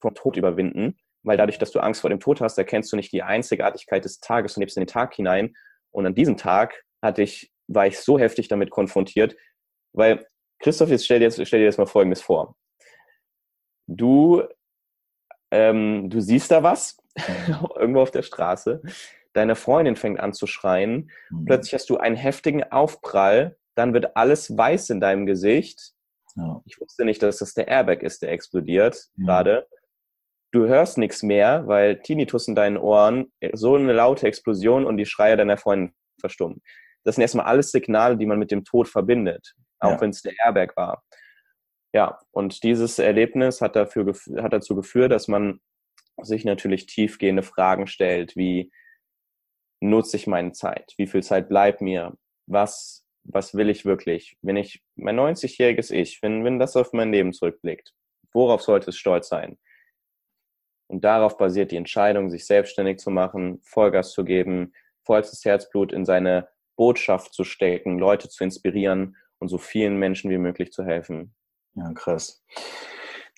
vom Tod überwinden, weil dadurch, dass du Angst vor dem Tod hast, erkennst du nicht die Einzigartigkeit des Tages, du lebst in den Tag hinein. Und an diesem Tag hatte ich, war ich so heftig damit konfrontiert, weil, Christoph, jetzt stell dir, jetzt, stell dir jetzt mal Folgendes vor. Du, ähm, du siehst da was, irgendwo auf der Straße, deine Freundin fängt an zu schreien, mhm. plötzlich hast du einen heftigen Aufprall, dann wird alles weiß in deinem Gesicht. Ja. Ich wusste nicht, dass das der Airbag ist, der explodiert ja. gerade. Du hörst nichts mehr, weil Tinnitus in deinen Ohren, so eine laute Explosion und die Schreie deiner Freundin verstummen. Das sind erstmal alles Signale, die man mit dem Tod verbindet, auch ja. wenn es der Airbag war. Ja, und dieses Erlebnis hat, dafür, hat dazu geführt, dass man sich natürlich tiefgehende Fragen stellt, wie nutze ich meine Zeit? Wie viel Zeit bleibt mir? Was, was will ich wirklich? Wenn ich mein 90-jähriges Ich, wenn, wenn das auf mein Leben zurückblickt, worauf sollte es stolz sein? Und darauf basiert die Entscheidung, sich selbstständig zu machen, Vollgas zu geben, vollstes Herzblut in seine Botschaft zu stecken, Leute zu inspirieren und so vielen Menschen wie möglich zu helfen. Ja, krass.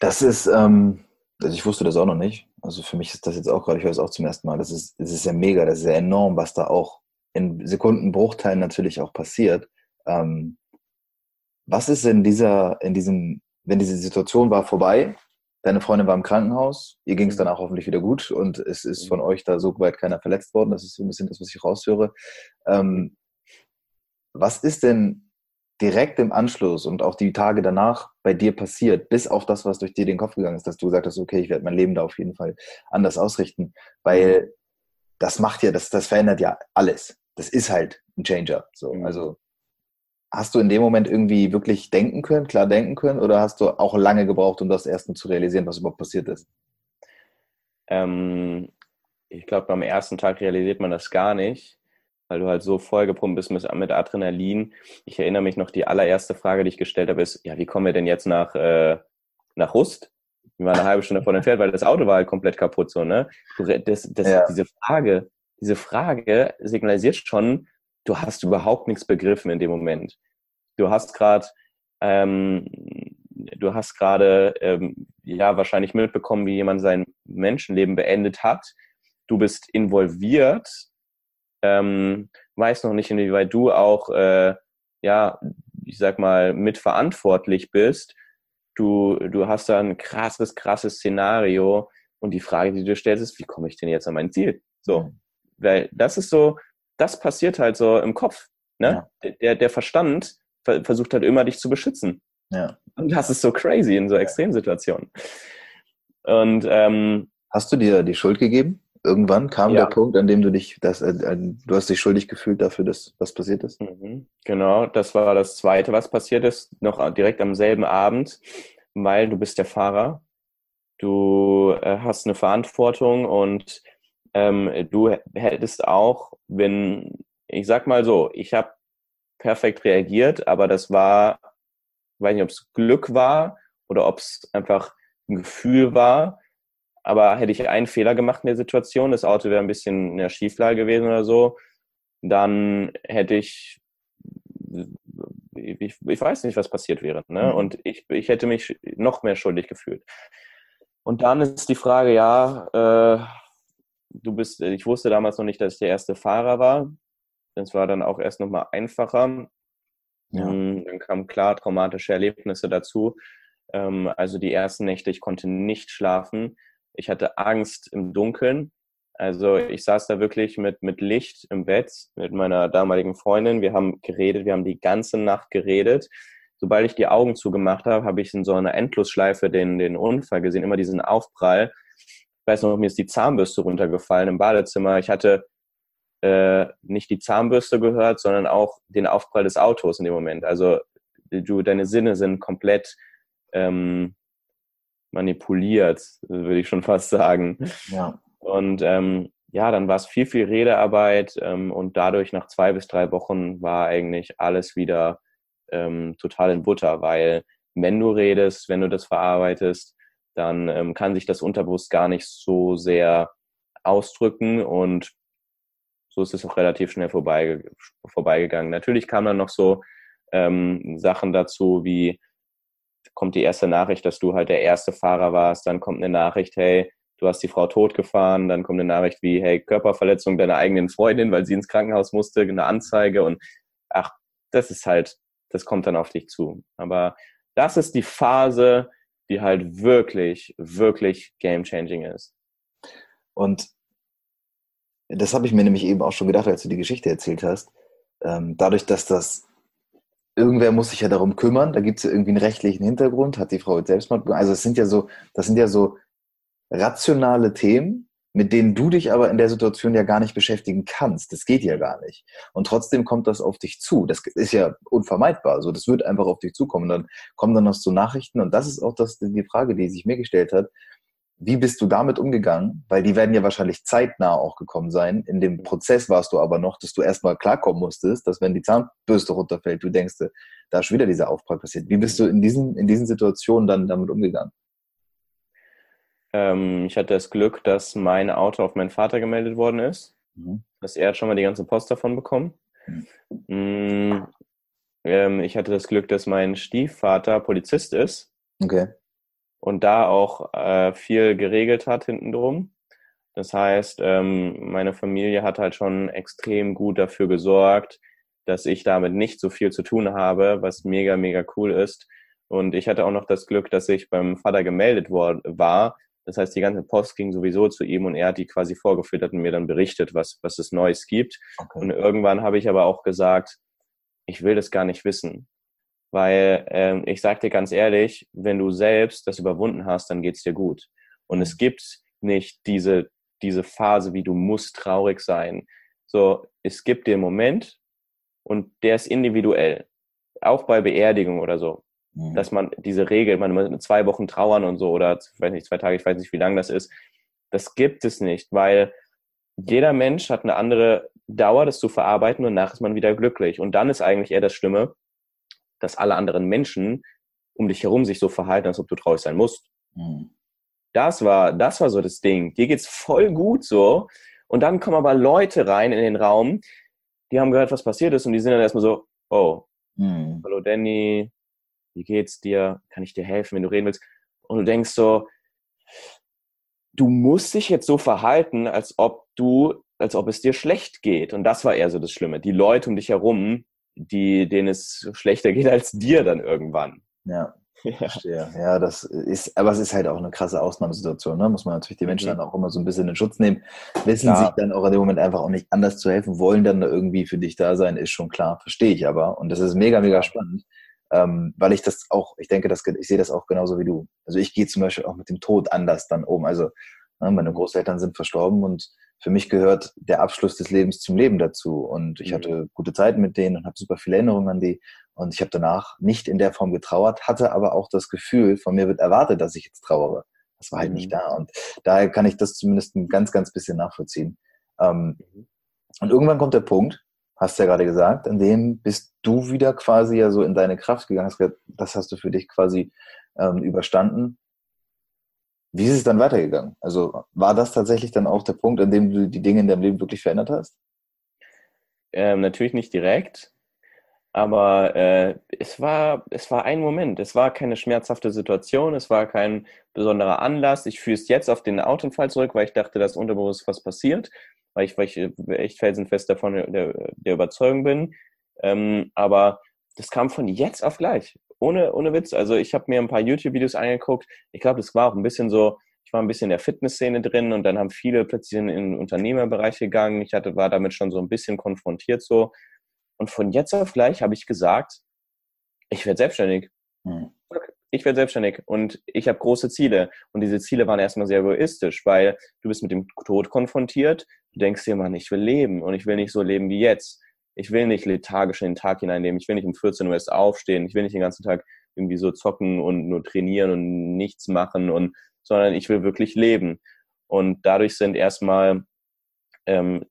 Das ist, ähm, also ich wusste das auch noch nicht. Also für mich ist das jetzt auch gerade, ich höre es auch zum ersten Mal. Das ist, das ist ja mega, das ist ja enorm, was da auch in Sekundenbruchteilen natürlich auch passiert. Ähm, was ist in dieser, in diesem, wenn diese Situation war vorbei, deine Freundin war im Krankenhaus, ihr ging es dann auch hoffentlich wieder gut und es ist von euch da so weit keiner verletzt worden. Das ist so ein bisschen das, was ich raushöre. Ähm, was ist denn direkt im Anschluss und auch die Tage danach bei dir passiert, bis auf das, was durch dir den Kopf gegangen ist, dass du gesagt hast, okay, ich werde mein Leben da auf jeden Fall anders ausrichten, weil mhm. das macht ja, das, das verändert ja alles. Das ist halt ein Changer. So, mhm. also hast du in dem Moment irgendwie wirklich denken können, klar denken können, oder hast du auch lange gebraucht, um das erstmal zu realisieren, was überhaupt passiert ist? Ähm, ich glaube, beim ersten Tag realisiert man das gar nicht weil du halt so vollgepumpt bist mit, Adrenalin. Ich erinnere mich noch, die allererste Frage, die ich gestellt habe, ist, ja, wie kommen wir denn jetzt nach, äh, nach Rust? Wir waren eine halbe Stunde vor dem Pferd, weil das Auto war halt komplett kaputt, so, ne? Das, das, ja. Diese Frage, diese Frage signalisiert schon, du hast überhaupt nichts begriffen in dem Moment. Du hast gerade, ähm, du hast gerade, ähm, ja, wahrscheinlich mitbekommen, wie jemand sein Menschenleben beendet hat. Du bist involviert ähm, weiß noch nicht, inwieweit du auch, äh, ja, ich sag mal, mitverantwortlich bist. Du, du hast da ein krasses, krasses Szenario und die Frage, die du stellst, ist, wie komme ich denn jetzt an mein Ziel? So, weil das ist so, das passiert halt so im Kopf. Ne? Ja. Der, der Verstand versucht halt immer, dich zu beschützen. Ja. Und das ist so crazy in so Extremsituationen. Und ähm, hast du dir die Schuld gegeben? Irgendwann kam ja. der Punkt, an dem du dich, das, äh, äh, du hast dich schuldig gefühlt dafür, dass was passiert ist. Mhm. Genau, das war das Zweite, was passiert ist, noch direkt am selben Abend, weil du bist der Fahrer, du äh, hast eine Verantwortung und ähm, du hättest auch, wenn, ich sag mal so, ich habe perfekt reagiert, aber das war, ich weiß nicht, ob es Glück war oder ob es einfach ein Gefühl war, aber hätte ich einen Fehler gemacht in der Situation, das Auto wäre ein bisschen in der Schieflage gewesen oder so, dann hätte ich, ich, ich weiß nicht, was passiert wäre. Ne? Mhm. Und ich, ich hätte mich noch mehr schuldig gefühlt. Und dann ist die Frage, ja, äh, du bist, ich wusste damals noch nicht, dass ich der erste Fahrer war. Das war dann auch erst nochmal einfacher. Ja. Mm, dann kamen klar traumatische Erlebnisse dazu. Ähm, also die ersten Nächte, ich konnte nicht schlafen. Ich hatte Angst im Dunkeln. Also ich saß da wirklich mit, mit Licht im Bett mit meiner damaligen Freundin. Wir haben geredet, wir haben die ganze Nacht geredet. Sobald ich die Augen zugemacht habe, habe ich in so einer Endlosschleife den, den Unfall gesehen, immer diesen Aufprall. Ich weiß noch, mir ist die Zahnbürste runtergefallen im Badezimmer. Ich hatte äh, nicht die Zahnbürste gehört, sondern auch den Aufprall des Autos in dem Moment. Also du, deine Sinne sind komplett ähm, manipuliert, würde ich schon fast sagen. Ja. Und ähm, ja, dann war es viel, viel Redearbeit ähm, und dadurch nach zwei bis drei Wochen war eigentlich alles wieder ähm, total in Butter, weil wenn du redest, wenn du das verarbeitest, dann ähm, kann sich das Unterbewusst gar nicht so sehr ausdrücken und so ist es auch relativ schnell vorbei, vorbeigegangen. Natürlich kamen dann noch so ähm, Sachen dazu wie kommt die erste Nachricht, dass du halt der erste Fahrer warst, dann kommt eine Nachricht, hey, du hast die Frau totgefahren, dann kommt eine Nachricht wie, hey, Körperverletzung deiner eigenen Freundin, weil sie ins Krankenhaus musste, eine Anzeige und ach, das ist halt, das kommt dann auf dich zu. Aber das ist die Phase, die halt wirklich, wirklich game-changing ist. Und das habe ich mir nämlich eben auch schon gedacht, als du die Geschichte erzählt hast. Ähm, dadurch, dass das irgendwer muss sich ja darum kümmern, da gibt es ja irgendwie einen rechtlichen Hintergrund, hat die Frau jetzt Selbstmord, also es sind ja so, das sind ja so rationale Themen, mit denen du dich aber in der Situation ja gar nicht beschäftigen kannst. Das geht ja gar nicht. Und trotzdem kommt das auf dich zu. Das ist ja unvermeidbar. Also das wird einfach auf dich zukommen. Dann kommen dann noch so Nachrichten. Und das ist auch das, die Frage, die sich mir gestellt hat. Wie bist du damit umgegangen? Weil die werden ja wahrscheinlich zeitnah auch gekommen sein. In dem Prozess warst du aber noch, dass du erstmal klarkommen musstest, dass wenn die Zahnbürste runterfällt, du denkst, da ist wieder dieser Aufprall passiert. Wie bist du in diesen, in diesen Situationen dann damit umgegangen? Ähm, ich hatte das Glück, dass mein Auto auf meinen Vater gemeldet worden ist. Mhm. Dass er hat schon mal die ganze Post davon bekommen. Mhm. Ähm, ich hatte das Glück, dass mein Stiefvater Polizist ist. Okay und da auch äh, viel geregelt hat hinten drum. Das heißt, ähm, meine Familie hat halt schon extrem gut dafür gesorgt, dass ich damit nicht so viel zu tun habe, was mega, mega cool ist. Und ich hatte auch noch das Glück, dass ich beim Vater gemeldet worden war. Das heißt, die ganze Post ging sowieso zu ihm und er hat die quasi vorgefüttert und mir dann berichtet, was, was es Neues gibt. Okay. Und irgendwann habe ich aber auch gesagt, ich will das gar nicht wissen. Weil ähm, ich sage dir ganz ehrlich, wenn du selbst das überwunden hast, dann geht's dir gut. Und es gibt nicht diese, diese Phase, wie du musst traurig sein. So, es gibt den Moment und der ist individuell. Auch bei Beerdigung oder so. Mhm. Dass man diese Regel, man muss zwei Wochen trauern und so oder ich weiß nicht, zwei Tage, ich weiß nicht, wie lang das ist. Das gibt es nicht, weil jeder Mensch hat eine andere Dauer, das zu verarbeiten und nach ist man wieder glücklich. Und dann ist eigentlich eher das Schlimme, dass alle anderen Menschen um dich herum sich so verhalten, als ob du traurig sein musst. Mhm. Das war, das war so das Ding. Dir geht's voll gut so. Und dann kommen aber Leute rein in den Raum, die haben gehört, was passiert ist und die sind dann erstmal so, oh, mhm. hallo Danny, wie geht's dir? Kann ich dir helfen, wenn du reden willst? Und du denkst so, du musst dich jetzt so verhalten, als ob du, als ob es dir schlecht geht. Und das war eher so das Schlimme. Die Leute um dich herum, die, denen es schlechter geht als dir dann irgendwann. Ja. Ja. Verstehe. Ja, das ist, aber es ist halt auch eine krasse Ausnahmesituation, ne? Muss man natürlich die Menschen mhm. dann auch immer so ein bisschen in Schutz nehmen. Wissen klar. sich dann auch in dem Moment einfach auch nicht anders zu helfen, wollen dann irgendwie für dich da sein, ist schon klar, verstehe ich aber. Und das ist mega, mega spannend. Ähm, weil ich das auch, ich denke, dass, ich sehe das auch genauso wie du. Also ich gehe zum Beispiel auch mit dem Tod anders dann um. Also ne, meine Großeltern sind verstorben und für mich gehört der Abschluss des Lebens zum Leben dazu. Und ich mhm. hatte gute Zeiten mit denen und habe super viele Erinnerungen an die. Und ich habe danach nicht in der Form getrauert, hatte aber auch das Gefühl, von mir wird erwartet, dass ich jetzt trauere. Das war halt mhm. nicht da. Und daher kann ich das zumindest ein ganz, ganz bisschen nachvollziehen. Ähm, mhm. Und irgendwann kommt der Punkt, hast du ja gerade gesagt, an dem bist du wieder quasi ja so in deine Kraft gegangen. Das hast du für dich quasi ähm, überstanden. Wie ist es dann weitergegangen? Also war das tatsächlich dann auch der Punkt, an dem du die Dinge in deinem Leben wirklich verändert hast? Ähm, natürlich nicht direkt, aber äh, es, war, es war ein Moment. Es war keine schmerzhafte Situation, es war kein besonderer Anlass. Ich fühle es jetzt auf den Autounfall zurück, weil ich dachte, dass unterbewusst was passiert, weil ich, weil ich echt felsenfest davon der, der Überzeugung bin. Ähm, aber das kam von jetzt auf gleich ohne, ohne Witz. Also ich habe mir ein paar YouTube-Videos angeguckt. Ich glaube, das war auch ein bisschen so, ich war ein bisschen in der Fitnessszene drin und dann haben viele plötzlich in, in den Unternehmerbereich gegangen. Ich hatte, war damit schon so ein bisschen konfrontiert so. Und von jetzt auf gleich habe ich gesagt, ich werde selbstständig. Hm. Ich werde selbstständig und ich habe große Ziele. Und diese Ziele waren erstmal sehr egoistisch, weil du bist mit dem Tod konfrontiert. Du denkst dir, Mann, ich will leben und ich will nicht so leben wie jetzt ich will nicht lethargisch in den Tag hineinnehmen, ich will nicht um 14 Uhr erst aufstehen, ich will nicht den ganzen Tag irgendwie so zocken und nur trainieren und nichts machen und sondern ich will wirklich leben. Und dadurch sind erstmal ähm,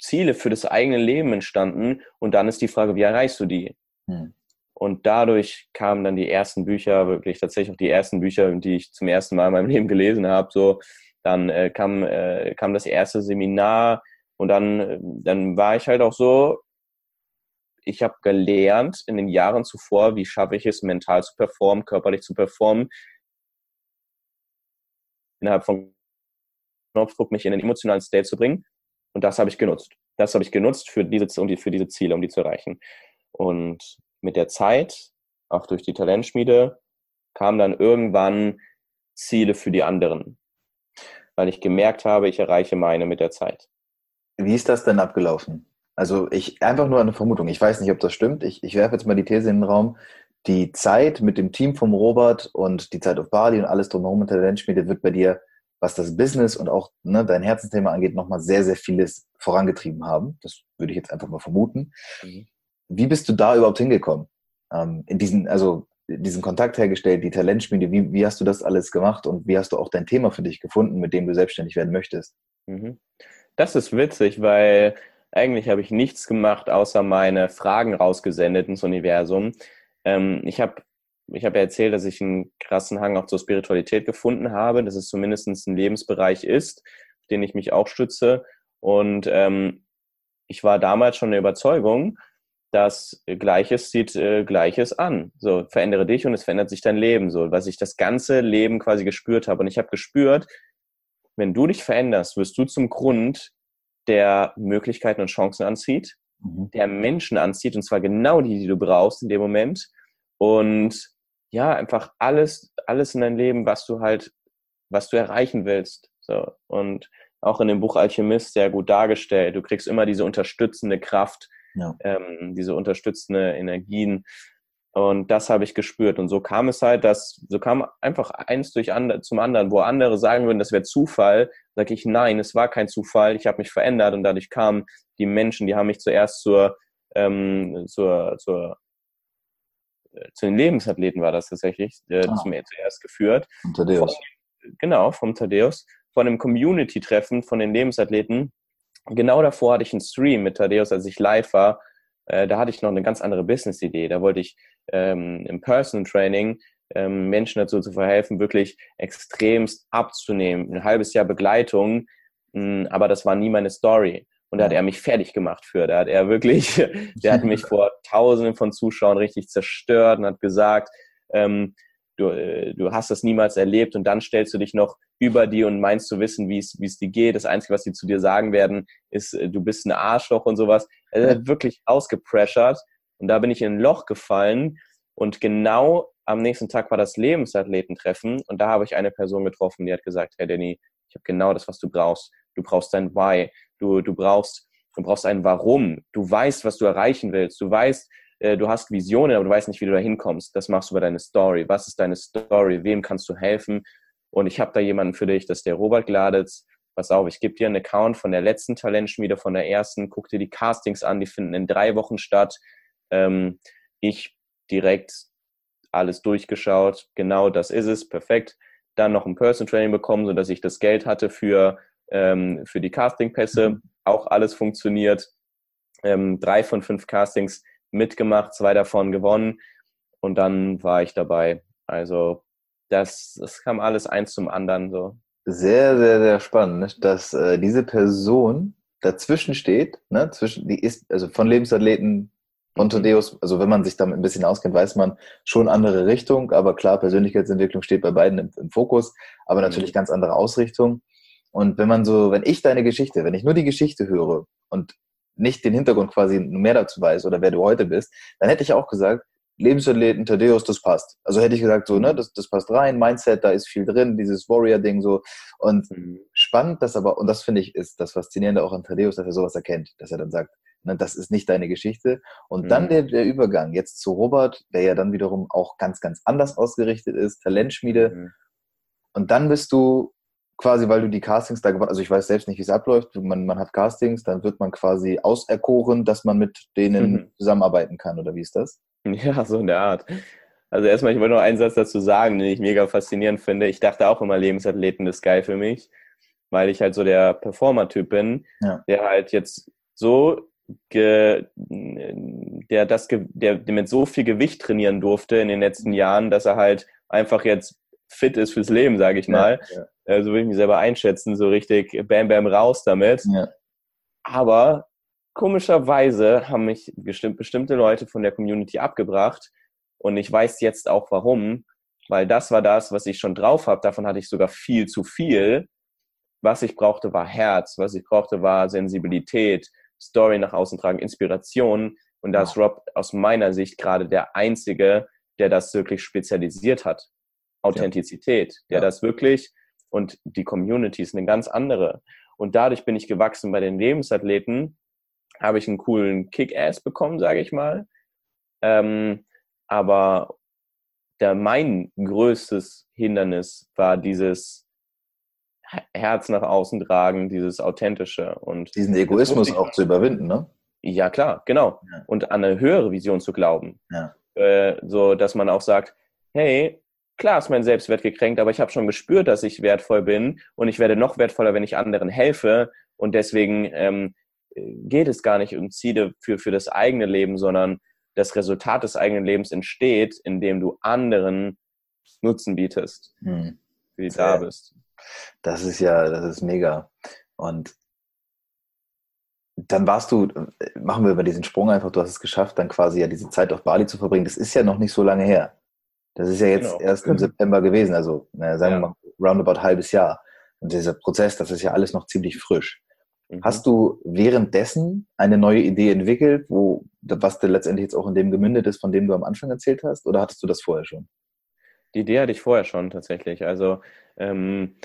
Ziele für das eigene Leben entstanden und dann ist die Frage, wie erreichst du die? Hm. Und dadurch kamen dann die ersten Bücher, wirklich tatsächlich auch die ersten Bücher, die ich zum ersten Mal in meinem Leben gelesen habe. So, dann äh, kam, äh, kam das erste Seminar, und dann, dann war ich halt auch so, ich habe gelernt in den Jahren zuvor, wie schaffe ich es, mental zu performen, körperlich zu performen, innerhalb von Knopfdruck mich in den emotionalen State zu bringen. Und das habe ich genutzt. Das habe ich genutzt für diese, um die, für diese Ziele, um die zu erreichen. Und mit der Zeit, auch durch die Talentschmiede, kamen dann irgendwann Ziele für die anderen. Weil ich gemerkt habe, ich erreiche meine mit der Zeit. Wie ist das denn abgelaufen? Also ich einfach nur eine Vermutung. Ich weiß nicht, ob das stimmt. Ich, ich werfe jetzt mal die These in den Raum. Die Zeit mit dem Team vom Robert und die Zeit auf Bali und alles drumherum mit der Talentschmiede wird bei dir, was das Business und auch ne, dein Herzensthema angeht, nochmal sehr, sehr vieles vorangetrieben haben. Das würde ich jetzt einfach mal vermuten. Mhm. Wie bist du da überhaupt hingekommen? Ähm, in diesen, also diesen Kontakt hergestellt, die Talentschmiede, wie, wie hast du das alles gemacht und wie hast du auch dein Thema für dich gefunden, mit dem du selbstständig werden möchtest? Mhm. Das ist witzig, weil eigentlich habe ich nichts gemacht, außer meine Fragen rausgesendet ins Universum. Ähm, ich habe ich hab ja erzählt, dass ich einen krassen Hang auch zur Spiritualität gefunden habe, dass es zumindest ein Lebensbereich ist, auf den ich mich auch stütze. Und ähm, ich war damals schon der Überzeugung, dass Gleiches zieht äh, Gleiches an. So, verändere dich und es verändert sich dein Leben. So, was ich das ganze Leben quasi gespürt habe. Und ich habe gespürt, wenn du dich veränderst, wirst du zum Grund, der Möglichkeiten und Chancen anzieht, mhm. der Menschen anzieht, und zwar genau die, die du brauchst in dem Moment. Und ja, einfach alles, alles in deinem Leben, was du halt, was du erreichen willst. So. Und auch in dem Buch Alchemist sehr gut dargestellt. Du kriegst immer diese unterstützende Kraft, ja. ähm, diese unterstützende Energien. Und das habe ich gespürt. Und so kam es halt, dass, so kam einfach eins durch andre, zum anderen, wo andere sagen würden, das wäre Zufall, sage ich, nein, es war kein Zufall, ich habe mich verändert und dadurch kamen die Menschen, die haben mich zuerst zur, ähm, zur, zur äh, zu den Lebensathleten war das tatsächlich, äh, ah. zu mir zuerst geführt. Von Thaddeus. Von, genau, vom Thaddeus. Von einem Community-Treffen von den Lebensathleten. Genau davor hatte ich einen Stream mit Thaddeus, als ich live war. Äh, da hatte ich noch eine ganz andere Business-Idee. Da wollte ich ähm, im Personal Training ähm, Menschen dazu zu verhelfen, wirklich extremst abzunehmen. Ein halbes Jahr Begleitung, mh, hm, aber das war nie meine Story. Und da hat er mich fertig gemacht für. Da hat er wirklich, der hat mich vor Tausenden von Zuschauern richtig zerstört und hat gesagt, ähm, du, äh, du hast das niemals erlebt und dann stellst du dich noch über die und meinst zu wissen, wie es wie es dir geht. Das Einzige, was sie zu dir sagen werden, ist, äh, du bist ein Arschloch und sowas. Er hat wirklich ausgepressured und da bin ich in ein Loch gefallen und genau am nächsten Tag war das Lebensathleten-Treffen und da habe ich eine Person getroffen, die hat gesagt, hey Danny, ich habe genau das, was du brauchst. Du brauchst dein Why. Du, du brauchst, du brauchst ein Warum. Du weißt, was du erreichen willst. Du weißt, äh, du hast Visionen, aber du weißt nicht, wie du da hinkommst. Das machst du über deine Story. Was ist deine Story? Wem kannst du helfen? Und ich habe da jemanden für dich, das ist der Robert Gladitz. Pass auf, ich gebe dir einen Account von der letzten Talentschmiede, von der ersten. Guck dir die Castings an, die finden in drei Wochen statt. Ähm, ich direkt alles durchgeschaut. Genau das ist es. Perfekt. Dann noch ein Person Training bekommen, sodass ich das Geld hatte für, ähm, für die Castingpässe. Mhm. Auch alles funktioniert. Ähm, drei von fünf Castings mitgemacht, zwei davon gewonnen. Und dann war ich dabei. Also das, das kam alles eins zum anderen so. Sehr, sehr, sehr spannend, dass äh, diese Person dazwischen steht, ne, zwischen, die ist, also von Lebensathleten Montadeus, also wenn man sich damit ein bisschen auskennt, weiß man schon andere Richtung, aber klar, Persönlichkeitsentwicklung steht bei beiden im, im Fokus, aber natürlich ganz andere Ausrichtung. Und wenn man so, wenn ich deine Geschichte, wenn ich nur die Geschichte höre und nicht den Hintergrund quasi mehr dazu weiß oder wer du heute bist, dann hätte ich auch gesagt, Lebensathleten, Thaddeus, das passt. Also hätte ich gesagt, so, ne, das, das passt rein, Mindset, da ist viel drin, dieses Warrior-Ding so. Und mhm. spannend, dass aber, und das finde ich, ist das Faszinierende auch an Thaddeus, dass er sowas erkennt, dass er dann sagt, Ne, das ist nicht deine Geschichte. Und mhm. dann der, der Übergang jetzt zu Robert, der ja dann wiederum auch ganz, ganz anders ausgerichtet ist, Talentschmiede. Mhm. Und dann bist du quasi, weil du die Castings da gewonnen also ich weiß selbst nicht, wie es abläuft, man, man hat Castings, dann wird man quasi auserkoren, dass man mit denen mhm. zusammenarbeiten kann, oder wie ist das? Ja, so in der Art. Also erstmal, ich wollte noch einen Satz dazu sagen, den ich mega faszinierend finde. Ich dachte auch immer, Lebensathleten ist geil für mich, weil ich halt so der Performer-Typ bin, ja. der halt jetzt so ge, der das der, der mit so viel Gewicht trainieren durfte in den letzten Jahren, dass er halt einfach jetzt fit ist fürs Leben, sage ich mal. Ja, ja. Also würde ich mich selber einschätzen, so richtig bam bam raus damit. Ja. Aber komischerweise haben mich bestimmte Leute von der Community abgebracht und ich weiß jetzt auch warum, weil das war das, was ich schon drauf habe. Davon hatte ich sogar viel zu viel. Was ich brauchte, war Herz. Was ich brauchte, war Sensibilität, Story nach außen tragen, Inspiration. Und da ist Rob aus meiner Sicht gerade der Einzige, der das wirklich spezialisiert hat. Authentizität, der ja. das wirklich und die Community ist eine ganz andere. Und dadurch bin ich gewachsen bei den Lebensathleten, habe ich einen coolen Kick-Ass bekommen, sage ich mal. Ähm, aber der, mein größtes Hindernis war dieses Herz nach außen tragen, dieses authentische und diesen Egoismus auch zu überwinden, ne? Ja klar, genau. Ja. Und an eine höhere Vision zu glauben, ja. äh, so dass man auch sagt, hey, klar ist mein Selbstwert gekränkt, aber ich habe schon gespürt, dass ich wertvoll bin und ich werde noch wertvoller, wenn ich anderen helfe und deswegen ähm, geht es gar nicht um Ziele für für das eigene Leben, sondern das Resultat des eigenen Lebens entsteht, indem du anderen Nutzen bietest, hm. wie du da bist. Das ist ja, das ist mega. Und dann warst du, machen wir über diesen Sprung einfach, du hast es geschafft, dann quasi ja diese Zeit auf Bali zu verbringen. Das ist ja noch nicht so lange her. Das ist ja jetzt genau. erst im September gewesen, also na, sagen ja. wir mal roundabout halbes Jahr. Und dieser Prozess, das ist ja alles noch ziemlich frisch. Mhm. Hast du währenddessen eine neue Idee entwickelt, wo, was dir letztendlich jetzt auch in dem gemündet ist, von dem du am Anfang erzählt hast, oder hattest du das vorher schon? Die Idee hatte ich vorher schon tatsächlich. Also ähm,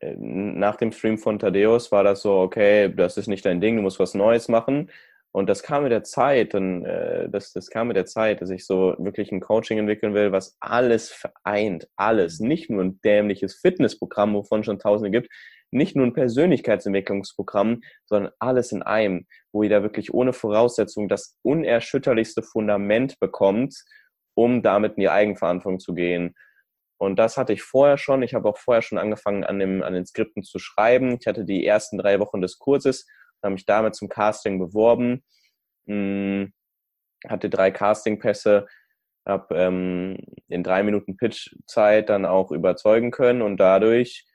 äh, nach dem Stream von Thaddeus war das so, okay, das ist nicht dein Ding, du musst was Neues machen. Und das kam mit der Zeit, und äh, das, das kam mit der Zeit, dass ich so wirklich ein Coaching entwickeln will, was alles vereint, alles. Mhm. Nicht nur ein dämliches Fitnessprogramm, wovon schon Tausende gibt, nicht nur ein Persönlichkeitsentwicklungsprogramm, sondern alles in einem, wo jeder wirklich ohne Voraussetzung das unerschütterlichste Fundament bekommt, um damit in die Eigenverantwortung zu gehen. Und das hatte ich vorher schon. Ich habe auch vorher schon angefangen, an, dem, an den Skripten zu schreiben. Ich hatte die ersten drei Wochen des Kurses, habe mich damit zum Casting beworben, hm, hatte drei Castingpässe, habe ähm, in drei Minuten Pitch-Zeit dann auch überzeugen können und dadurch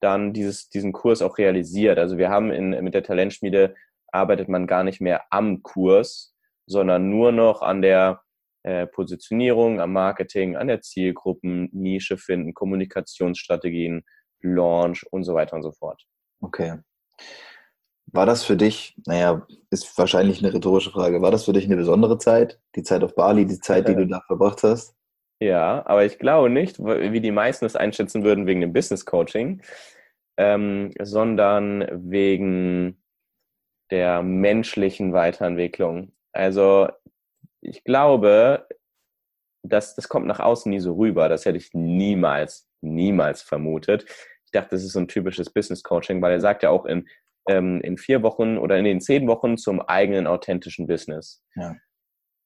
dann dieses, diesen Kurs auch realisiert. Also wir haben in, mit der Talentschmiede arbeitet man gar nicht mehr am Kurs, sondern nur noch an der äh, Positionierung, am Marketing, an der Zielgruppen, Nische finden, Kommunikationsstrategien, Launch und so weiter und so fort. Okay. War das für dich, naja, ist wahrscheinlich eine rhetorische Frage, war das für dich eine besondere Zeit? Die Zeit auf Bali, die Zeit, die du da verbracht hast? Ja, aber ich glaube nicht, wie die meisten es einschätzen würden wegen dem Business Coaching, ähm, sondern wegen der menschlichen Weiterentwicklung. Also ich glaube, dass das kommt nach außen nie so rüber. Das hätte ich niemals, niemals vermutet. Ich dachte, das ist so ein typisches Business Coaching, weil er sagt ja auch in, ähm, in vier Wochen oder in den zehn Wochen zum eigenen authentischen Business. Ja.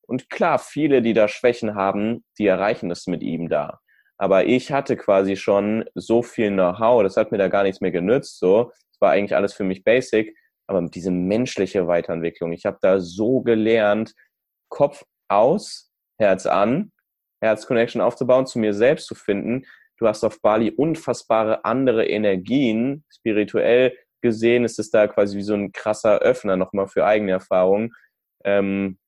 Und klar, viele, die da Schwächen haben, die erreichen das mit ihm da. Aber ich hatte quasi schon so viel Know-how, das hat mir da gar nichts mehr genützt. So, es war eigentlich alles für mich basic, aber diese menschliche Weiterentwicklung. Ich habe da so gelernt, Kopf aus, Herz an, Herz-Connection aufzubauen, zu mir selbst zu finden. Du hast auf Bali unfassbare andere Energien. Spirituell gesehen ist es da quasi wie so ein krasser Öffner nochmal für eigene Erfahrungen. Ähm,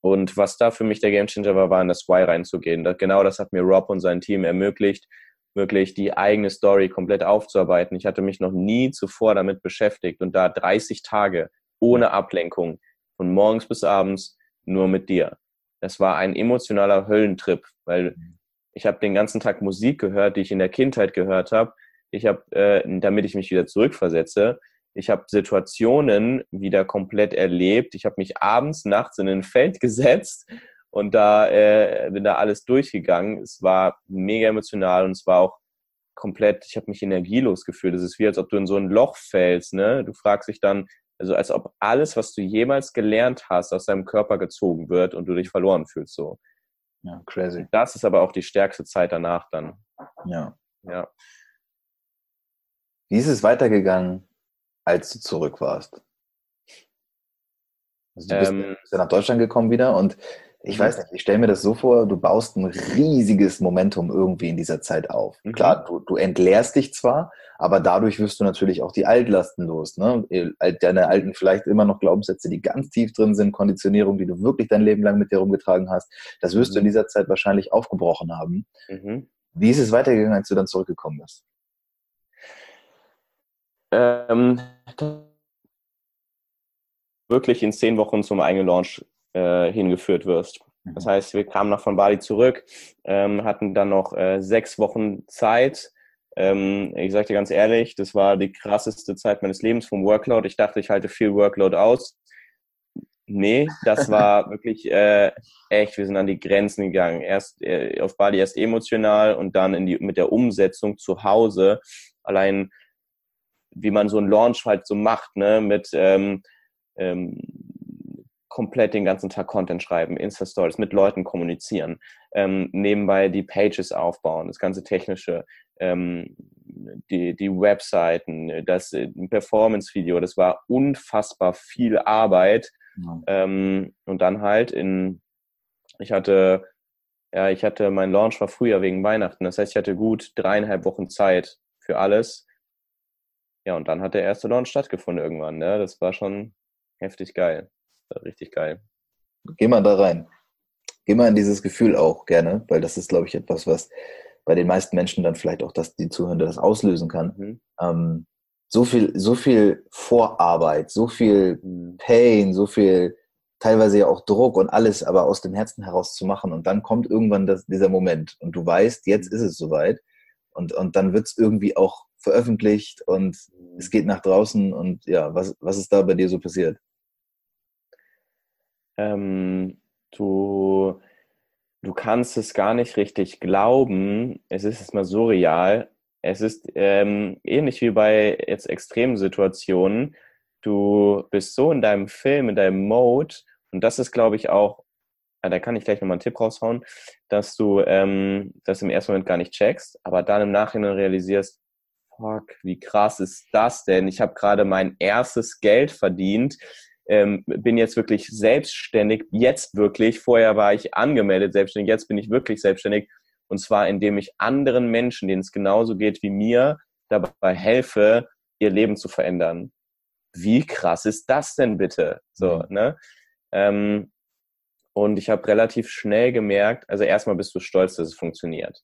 und was da für mich der Gamechanger war, war in das Why reinzugehen. Das, genau das hat mir Rob und sein Team ermöglicht, wirklich die eigene Story komplett aufzuarbeiten. Ich hatte mich noch nie zuvor damit beschäftigt und da 30 Tage ohne Ablenkung, von morgens bis abends nur mit dir. Das war ein emotionaler Höllentrip, weil ich habe den ganzen Tag Musik gehört, die ich in der Kindheit gehört habe. Ich habe, äh, damit ich mich wieder zurückversetze, ich habe Situationen wieder komplett erlebt. Ich habe mich abends, nachts in ein Feld gesetzt und da äh, bin da alles durchgegangen. Es war mega emotional und es war auch komplett, ich habe mich energielos gefühlt. Es ist wie, als ob du in so ein Loch fällst. Ne? Du fragst dich dann, also als ob alles, was du jemals gelernt hast, aus deinem Körper gezogen wird und du dich verloren fühlst. So. Ja, crazy. Das ist aber auch die stärkste Zeit danach dann. Ja. Ja. Wie ist es weitergegangen als du zurück warst? Also du bist, ähm, ja nach Deutschland gekommen wieder und ich weiß nicht, ich stelle mir das so vor, du baust ein riesiges Momentum irgendwie in dieser Zeit auf. Mhm. Klar, du, du entleerst dich zwar, aber dadurch wirst du natürlich auch die Altlasten los. Ne? Deine alten vielleicht immer noch Glaubenssätze, die ganz tief drin sind, Konditionierung, die du wirklich dein Leben lang mit dir rumgetragen hast, das wirst mhm. du in mhm. dieser Zeit wahrscheinlich aufgebrochen haben. Mhm. Wie ist es weitergegangen, als du dann zurückgekommen bist? Ähm, wirklich in zehn Wochen zum eigenen Launch äh, hingeführt wirst. Das mhm. heißt, wir kamen noch von Bali zurück, ähm, hatten dann noch äh, sechs Wochen Zeit. Ähm, ich sage dir ganz ehrlich, das war die krasseste Zeit meines Lebens vom Workload. Ich dachte, ich halte viel Workload aus. Nee, das war wirklich äh, echt, wir sind an die Grenzen gegangen. Erst äh, auf Bali erst emotional und dann die, mit der Umsetzung zu Hause. Allein wie man so einen Launch halt so macht, ne, mit ähm, ähm, komplett den ganzen Tag Content schreiben, Insta-Stories, mit Leuten kommunizieren, ähm, nebenbei die Pages aufbauen, das ganze Technische, ähm, die, die Webseiten, das äh, Performance-Video, das war unfassbar viel Arbeit. Ja. Ähm, und dann halt in, ich hatte, ja, ich hatte, mein Launch war früher wegen Weihnachten, das heißt, ich hatte gut dreieinhalb Wochen Zeit für alles. Ja, und dann hat der erste Launch stattgefunden irgendwann, ne? Das war schon heftig geil richtig geil. Geh mal da rein. Geh mal in dieses Gefühl auch gerne, weil das ist, glaube ich, etwas, was bei den meisten Menschen dann vielleicht auch das, die Zuhörende das auslösen kann. Mhm. Ähm, so viel, so viel Vorarbeit, so viel mhm. Pain, so viel teilweise ja auch Druck und alles, aber aus dem Herzen heraus zu machen. Und dann kommt irgendwann das, dieser Moment und du weißt, jetzt mhm. ist es soweit. Und, und dann wird es irgendwie auch veröffentlicht und es geht nach draußen. Und ja, was, was ist da bei dir so passiert? ähm, du, du kannst es gar nicht richtig glauben. Es ist jetzt mal surreal. Es ist ähm, ähnlich wie bei jetzt extremen Situationen. Du bist so in deinem Film, in deinem Mode, und das ist, glaube ich, auch, ja, da kann ich gleich nochmal einen Tipp raushauen, dass du ähm, das im ersten Moment gar nicht checkst, aber dann im Nachhinein realisierst, fuck, wie krass ist das denn? Ich habe gerade mein erstes Geld verdient ähm, bin jetzt wirklich selbstständig, jetzt wirklich, vorher war ich angemeldet selbstständig, jetzt bin ich wirklich selbstständig. Und zwar, indem ich anderen Menschen, denen es genauso geht wie mir, dabei helfe, ihr Leben zu verändern. Wie krass ist das denn bitte? So, mhm. ne? Ähm, und ich habe relativ schnell gemerkt, also erstmal bist du stolz, dass es funktioniert.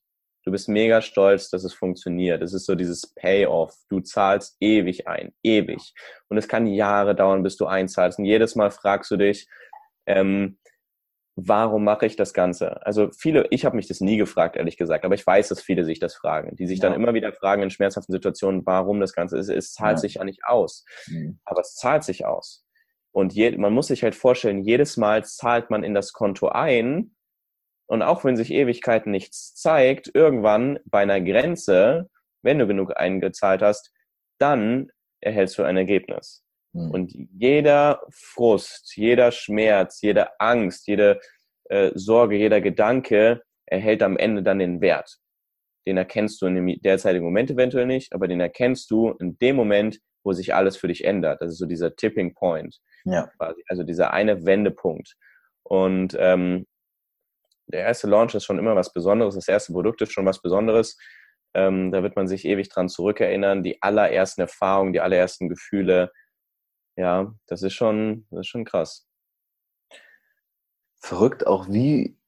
Du bist mega stolz, dass es funktioniert. Es ist so dieses Payoff. Du zahlst ewig ein, ewig. Und es kann Jahre dauern, bis du einzahlst. Und jedes Mal fragst du dich, ähm, warum mache ich das Ganze? Also viele, ich habe mich das nie gefragt, ehrlich gesagt, aber ich weiß, dass viele sich das fragen, die sich ja. dann immer wieder fragen in schmerzhaften Situationen, warum das Ganze ist. Es zahlt ja. sich ja nicht aus. Mhm. Aber es zahlt sich aus. Und je, man muss sich halt vorstellen, jedes Mal zahlt man in das Konto ein und auch wenn sich Ewigkeiten nichts zeigt, irgendwann bei einer Grenze, wenn du genug eingezahlt hast, dann erhältst du ein Ergebnis. Mhm. Und jeder Frust, jeder Schmerz, jede Angst, jede äh, Sorge, jeder Gedanke erhält am Ende dann den Wert. Den erkennst du in dem derzeitigen Moment eventuell nicht, aber den erkennst du in dem Moment, wo sich alles für dich ändert. Das ist so dieser Tipping Point. Ja. Also dieser eine Wendepunkt. Und ähm, der erste Launch ist schon immer was Besonderes, das erste Produkt ist schon was Besonderes. Ähm, da wird man sich ewig dran zurückerinnern. Die allerersten Erfahrungen, die allerersten Gefühle. Ja, das ist schon, das ist schon krass. Verrückt auch, wie,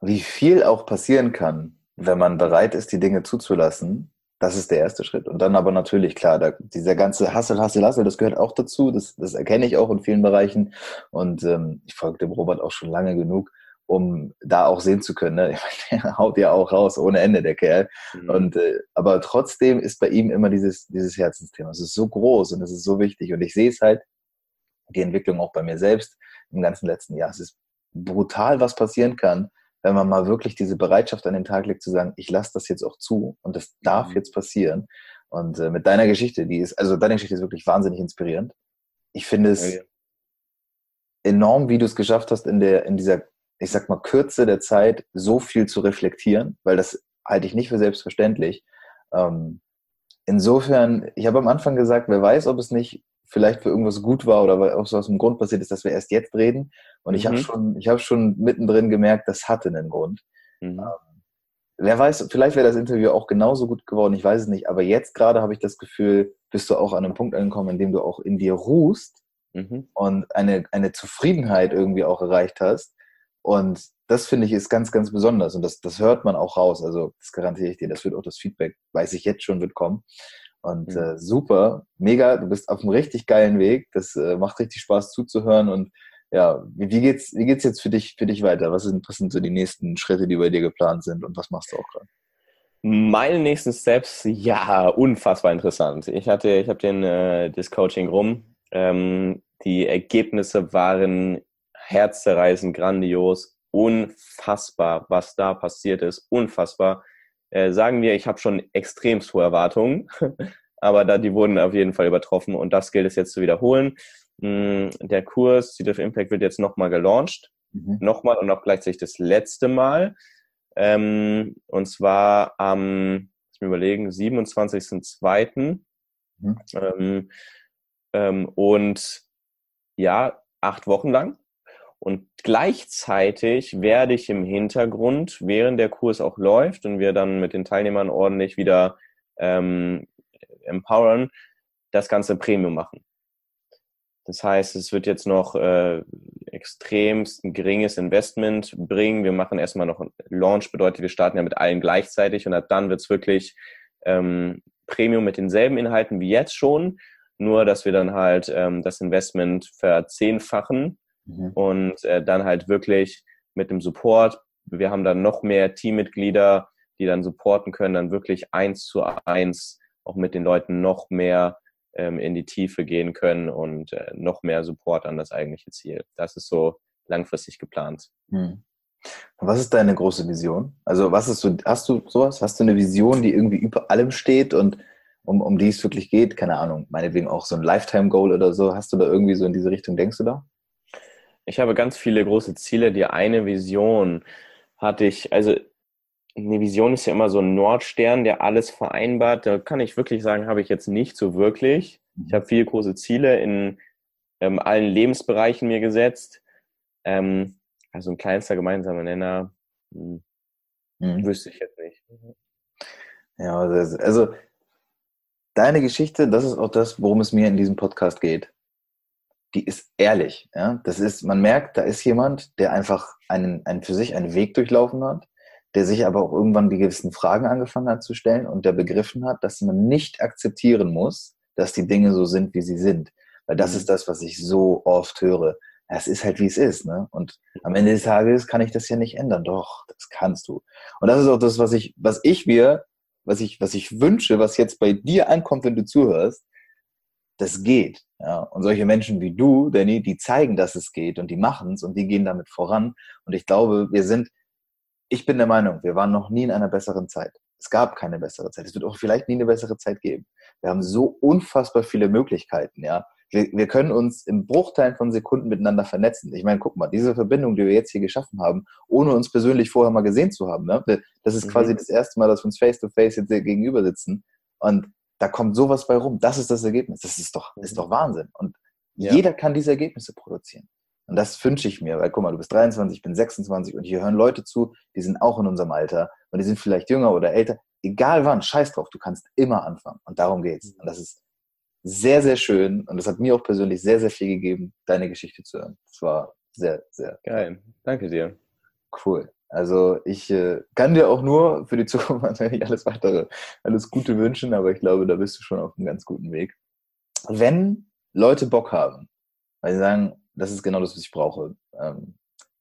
wie viel auch passieren kann, wenn man bereit ist, die Dinge zuzulassen. Das ist der erste Schritt. Und dann aber natürlich, klar, da, dieser ganze Hassel, Hassel, Hassel, das gehört auch dazu. Das, das erkenne ich auch in vielen Bereichen. Und ähm, ich folge dem Robert auch schon lange genug um da auch sehen zu können. Ne? Der haut ja auch raus ohne Ende, der Kerl. Mhm. Und, äh, aber trotzdem ist bei ihm immer dieses, dieses Herzensthema. Es ist so groß und es ist so wichtig. Und ich sehe es halt, die Entwicklung auch bei mir selbst im ganzen letzten Jahr. Es ist brutal, was passieren kann, wenn man mal wirklich diese Bereitschaft an den Tag legt, zu sagen, ich lasse das jetzt auch zu und das darf mhm. jetzt passieren. Und äh, mit deiner Geschichte, die ist, also deine Geschichte ist wirklich wahnsinnig inspirierend. Ich finde es ja, ja. enorm, wie du es geschafft hast, in der, in dieser ich sag mal, Kürze der Zeit so viel zu reflektieren, weil das halte ich nicht für selbstverständlich. Ähm, insofern, ich habe am Anfang gesagt, wer weiß, ob es nicht vielleicht für irgendwas gut war oder weil auch so aus dem Grund passiert ist, dass wir erst jetzt reden. Und ich habe mhm. schon, ich habe schon mittendrin gemerkt, das hatte einen Grund. Mhm. Ähm, wer weiß, vielleicht wäre das Interview auch genauso gut geworden, ich weiß es nicht. Aber jetzt gerade habe ich das Gefühl, bist du auch an einem Punkt angekommen, in dem du auch in dir ruhst mhm. und eine, eine Zufriedenheit irgendwie auch erreicht hast. Und das finde ich ist ganz, ganz besonders. Und das, das hört man auch raus. Also das garantiere ich dir. Das wird auch das Feedback, weiß ich jetzt schon, wird kommen. Und mhm. äh, super, mega, du bist auf einem richtig geilen Weg. Das äh, macht richtig Spaß zuzuhören. Und ja, wie, wie, geht's, wie geht's jetzt für dich, für dich weiter? Was sind, was sind so die nächsten Schritte, die bei dir geplant sind und was machst du auch gerade? Meine nächsten Steps, ja, unfassbar interessant. Ich hatte, ich habe den äh, das Coaching rum. Ähm, die Ergebnisse waren herzzerreißend, grandios, unfassbar, was da passiert ist, unfassbar. Äh, sagen wir, ich habe schon extremst hohe Erwartungen, aber da die wurden auf jeden Fall übertroffen und das gilt es jetzt zu wiederholen. Mm, der Kurs Seed of Impact wird jetzt nochmal gelauncht, mhm. nochmal und auch gleichzeitig das letzte Mal. Ähm, und zwar am, ich mir überlegen, 27.02. Mhm. Ähm, ähm, und ja, acht Wochen lang. Und gleichzeitig werde ich im Hintergrund, während der Kurs auch läuft und wir dann mit den Teilnehmern ordentlich wieder ähm, empowern, das ganze Premium machen. Das heißt, es wird jetzt noch äh, extremst ein geringes Investment bringen. Wir machen erstmal noch Launch, bedeutet, wir starten ja mit allen gleichzeitig und ab dann wird es wirklich ähm, Premium mit denselben Inhalten wie jetzt schon, nur dass wir dann halt ähm, das Investment verzehnfachen mhm. und äh, dann halt wirklich mit dem Support. Wir haben dann noch mehr Teammitglieder, die dann supporten können, dann wirklich eins zu eins auch mit den Leuten noch mehr ähm, in die Tiefe gehen können und äh, noch mehr Support an das eigentliche Ziel. Das ist so langfristig geplant. Hm. Was ist deine große Vision? Also was ist so, hast du sowas? Hast du eine Vision, die irgendwie über allem steht und um, um die es wirklich geht? Keine Ahnung, meinetwegen auch so ein Lifetime-Goal oder so. Hast du da irgendwie so in diese Richtung, denkst du da? Ich habe ganz viele große Ziele. Die eine Vision hatte ich, also eine Vision ist ja immer so ein Nordstern, der alles vereinbart. Da kann ich wirklich sagen, habe ich jetzt nicht so wirklich. Ich habe viele große Ziele in ähm, allen Lebensbereichen mir gesetzt. Ähm, also ein kleinster gemeinsamer Nenner hm, mhm. wüsste ich jetzt nicht. Ja, also deine Geschichte, das ist auch das, worum es mir in diesem Podcast geht. Die ist ehrlich. Ja? Das ist, man merkt, da ist jemand, der einfach einen, einen für sich einen Weg durchlaufen hat, der sich aber auch irgendwann die gewissen Fragen angefangen hat zu stellen und der begriffen hat, dass man nicht akzeptieren muss, dass die Dinge so sind, wie sie sind. Weil das mhm. ist das, was ich so oft höre. Es ist halt, wie es ist. Ne? Und am Ende des Tages kann ich das ja nicht ändern. Doch, das kannst du. Und das ist auch das, was ich, was ich mir, was ich, was ich wünsche, was jetzt bei dir ankommt, wenn du zuhörst. Das geht. Ja? Und solche Menschen wie du, Danny, die zeigen, dass es geht und die machen es und die gehen damit voran. Und ich glaube, wir sind ich bin der Meinung, wir waren noch nie in einer besseren Zeit. Es gab keine bessere Zeit. Es wird auch vielleicht nie eine bessere Zeit geben. Wir haben so unfassbar viele Möglichkeiten, ja. Wir, wir können uns im Bruchteil von Sekunden miteinander vernetzen. Ich meine, guck mal, diese Verbindung, die wir jetzt hier geschaffen haben, ohne uns persönlich vorher mal gesehen zu haben, ne? das ist mhm. quasi das erste Mal, dass wir uns face to face jetzt gegenüber sitzen. Und da kommt sowas bei rum. Das ist das Ergebnis. Das ist doch, ist doch Wahnsinn. Und ja. jeder kann diese Ergebnisse produzieren. Und das wünsche ich mir, weil guck mal, du bist 23, ich bin 26 und hier hören Leute zu, die sind auch in unserem Alter und die sind vielleicht jünger oder älter. Egal wann, scheiß drauf, du kannst immer anfangen. Und darum geht's. Und das ist sehr, sehr schön und das hat mir auch persönlich sehr, sehr viel gegeben, deine Geschichte zu hören. Das war sehr, sehr geil. Danke dir. Cool. Also ich äh, kann dir auch nur für die Zukunft alles weitere, alles Gute wünschen, aber ich glaube, da bist du schon auf einem ganz guten Weg. Wenn Leute Bock haben, weil sie sagen, das ist genau das, was ich brauche. Ähm,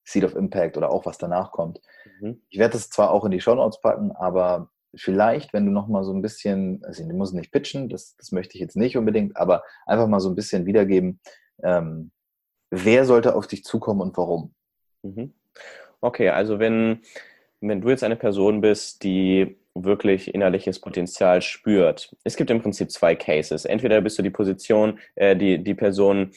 Seed of Impact oder auch was danach kommt. Mhm. Ich werde das zwar auch in die Show Notes packen, aber vielleicht, wenn du noch mal so ein bisschen, also du musst nicht pitchen, das, das möchte ich jetzt nicht unbedingt, aber einfach mal so ein bisschen wiedergeben, ähm, wer sollte auf dich zukommen und warum? Mhm. Okay, also wenn, wenn du jetzt eine Person bist, die wirklich innerliches Potenzial spürt. Es gibt im Prinzip zwei Cases. Entweder bist du die Position, äh, die, die Person,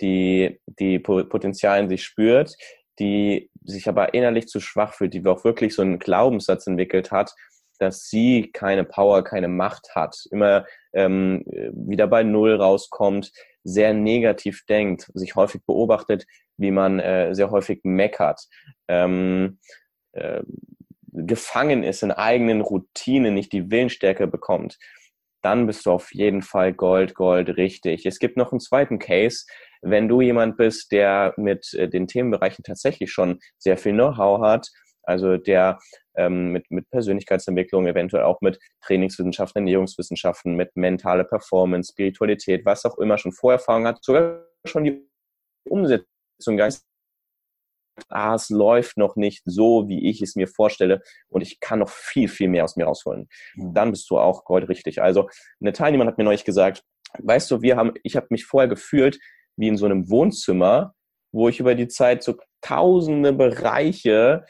die, die Potenzial in sich spürt, die sich aber innerlich zu schwach fühlt, die auch wirklich so einen Glaubenssatz entwickelt hat, dass sie keine Power, keine Macht hat, immer ähm, wieder bei Null rauskommt, sehr negativ denkt, sich häufig beobachtet, wie man äh, sehr häufig meckert, ähm, äh, gefangen ist in eigenen Routinen, nicht die Willensstärke bekommt, dann bist du auf jeden Fall Gold, Gold richtig. Es gibt noch einen zweiten Case, wenn du jemand bist, der mit äh, den Themenbereichen tatsächlich schon sehr viel Know-how hat, also der ähm, mit, mit Persönlichkeitsentwicklung, eventuell auch mit Trainingswissenschaften, Ernährungswissenschaften, mit mentaler Performance, Spiritualität, was auch immer schon Vorerfahrung hat, sogar schon die Umsetzung ganz ah, es läuft noch nicht so, wie ich es mir vorstelle und ich kann noch viel, viel mehr aus mir rausholen. Mhm. Dann bist du auch goldrichtig. Also eine Teilnehmerin hat mir neulich gesagt, weißt du, wir haben, ich habe mich vorher gefühlt wie in so einem Wohnzimmer, wo ich über die Zeit so tausende Bereiche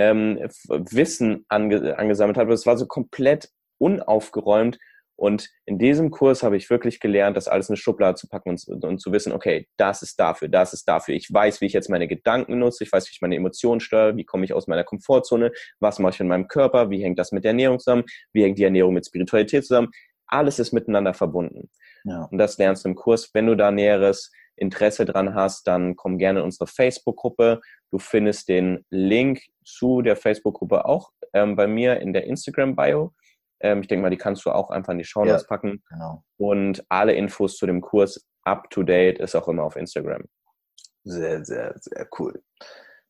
ähm, Wissen ange angesammelt habe. Es war so komplett unaufgeräumt. Und in diesem Kurs habe ich wirklich gelernt, das alles in eine Schublade zu packen und, und, zu wissen, okay, das ist dafür, das ist dafür. Ich weiß, wie ich jetzt meine Gedanken nutze, ich weiß, wie ich meine Emotionen steuere, wie komme ich aus meiner Komfortzone, was mache ich in meinem Körper, wie hängt das mit der Ernährung zusammen, wie hängt die Ernährung mit Spiritualität zusammen. Alles ist miteinander verbunden. Ja. Und das lernst du im Kurs. Wenn du da näheres Interesse dran hast, dann komm gerne in unsere Facebook-Gruppe. Du findest den Link zu der Facebook-Gruppe auch ähm, bei mir in der Instagram-Bio. Ähm, ich denke mal, die kannst du auch einfach in die Show Notes ja, packen. Genau. Und alle Infos zu dem Kurs up to date ist auch immer auf Instagram. Sehr, sehr, sehr cool.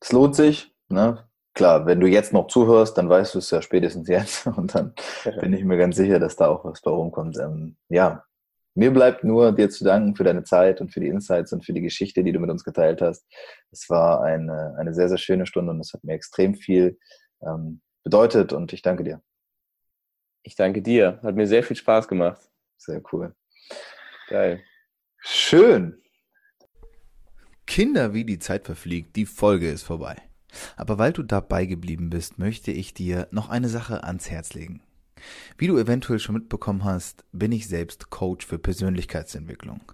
Es lohnt sich. Ne? Klar, wenn du jetzt noch zuhörst, dann weißt du es ja spätestens jetzt. Und dann bin ich mir ganz sicher, dass da auch was bei rumkommt. Ähm, ja, mir bleibt nur dir zu danken für deine Zeit und für die Insights und für die Geschichte, die du mit uns geteilt hast. Es war eine, eine sehr, sehr schöne Stunde und es hat mir extrem viel ähm, bedeutet und ich danke dir. Ich danke dir. Hat mir sehr viel Spaß gemacht. Sehr cool. Geil. Schön. Kinder, wie die Zeit verfliegt, die Folge ist vorbei. Aber weil du dabei geblieben bist, möchte ich dir noch eine Sache ans Herz legen. Wie du eventuell schon mitbekommen hast, bin ich selbst Coach für Persönlichkeitsentwicklung.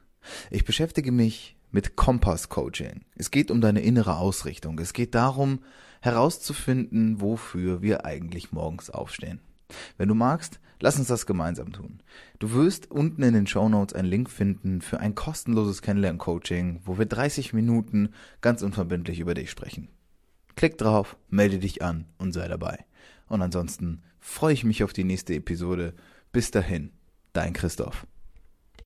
Ich beschäftige mich mit Kompass Coaching. Es geht um deine innere Ausrichtung. Es geht darum, herauszufinden, wofür wir eigentlich morgens aufstehen. Wenn du magst, lass uns das gemeinsam tun. Du wirst unten in den Show Notes einen Link finden für ein kostenloses Kennenlern-Coaching, wo wir 30 Minuten ganz unverbindlich über dich sprechen. Klick drauf, melde dich an und sei dabei. Und ansonsten freue ich mich auf die nächste Episode. Bis dahin, dein Christoph.